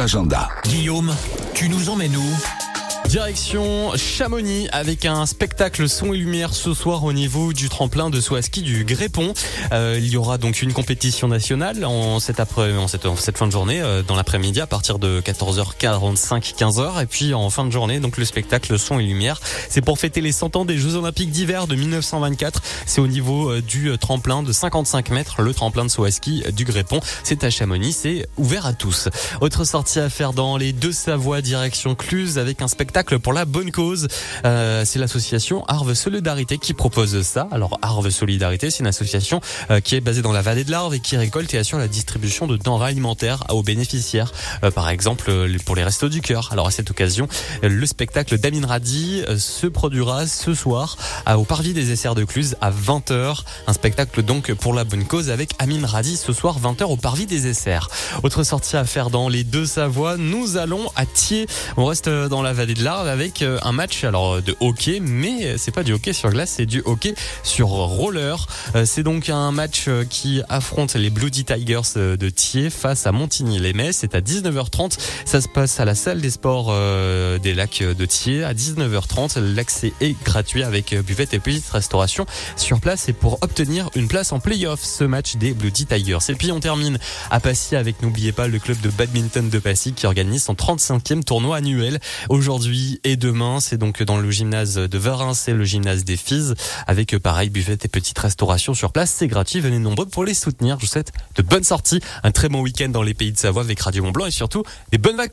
Agenda. Guillaume, tu nous emmènes où? Direction Chamonix avec un spectacle son et lumière ce soir au niveau du tremplin de saut ski du Grépon. Euh, il y aura donc une compétition nationale en cette, après, en cette, fin de journée, euh, dans l'après-midi à partir de 14h45, 15h. Et puis en fin de journée, donc le spectacle son et lumière. C'est pour fêter les 100 ans des Jeux Olympiques d'hiver de 1924. C'est au niveau euh, du tremplin de 55 mètres, le tremplin de saut à ski du Grépon. C'est à Chamonix, c'est ouvert à tous. Autre sortie à faire dans les deux Savoies, direction Cluse avec un spectacle pour la bonne cause. Euh, c'est l'association Arve Solidarité qui propose ça. Alors Arve Solidarité, c'est une association euh, qui est basée dans la vallée de l'Arve et qui récolte et assure la distribution de denrées alimentaires aux bénéficiaires. Euh, par exemple pour les restos du cœur. Alors à cette occasion, le spectacle d'Amin Radi se produira ce soir au Parvis des Essers de Cluse à 20h. Un spectacle donc pour la bonne cause avec Amin Radi ce soir 20h au Parvis des Essers. Autre sortie à faire dans les deux Savoies, nous allons à Thiers. On reste dans la vallée de avec euh, un match alors de hockey, mais c'est pas du hockey sur glace, c'est du hockey sur roller. Euh, c'est donc un match euh, qui affronte les Bloody Tigers de Thiers face à Montigny-les-Metz. C'est à 19h30. Ça se passe à la salle des sports des lacs de Thiers à 19h30. L'accès est gratuit avec buvette et petite restauration sur place et pour obtenir une place en play-off ce match des Bloody Tigers. Et puis on termine à Passy avec n'oubliez pas le club de badminton de Passy qui organise son 35e tournoi annuel aujourd'hui et demain. C'est donc dans le gymnase de Varin, c'est le gymnase des Filles, avec pareil, buvette et petite restauration sur place. C'est gratuit, venez nombreux pour les soutenir. Je vous souhaite de bonnes sorties, un très bon week-end dans les pays de Savoie avec Radio Mont Blanc et surtout des bonnes vacances.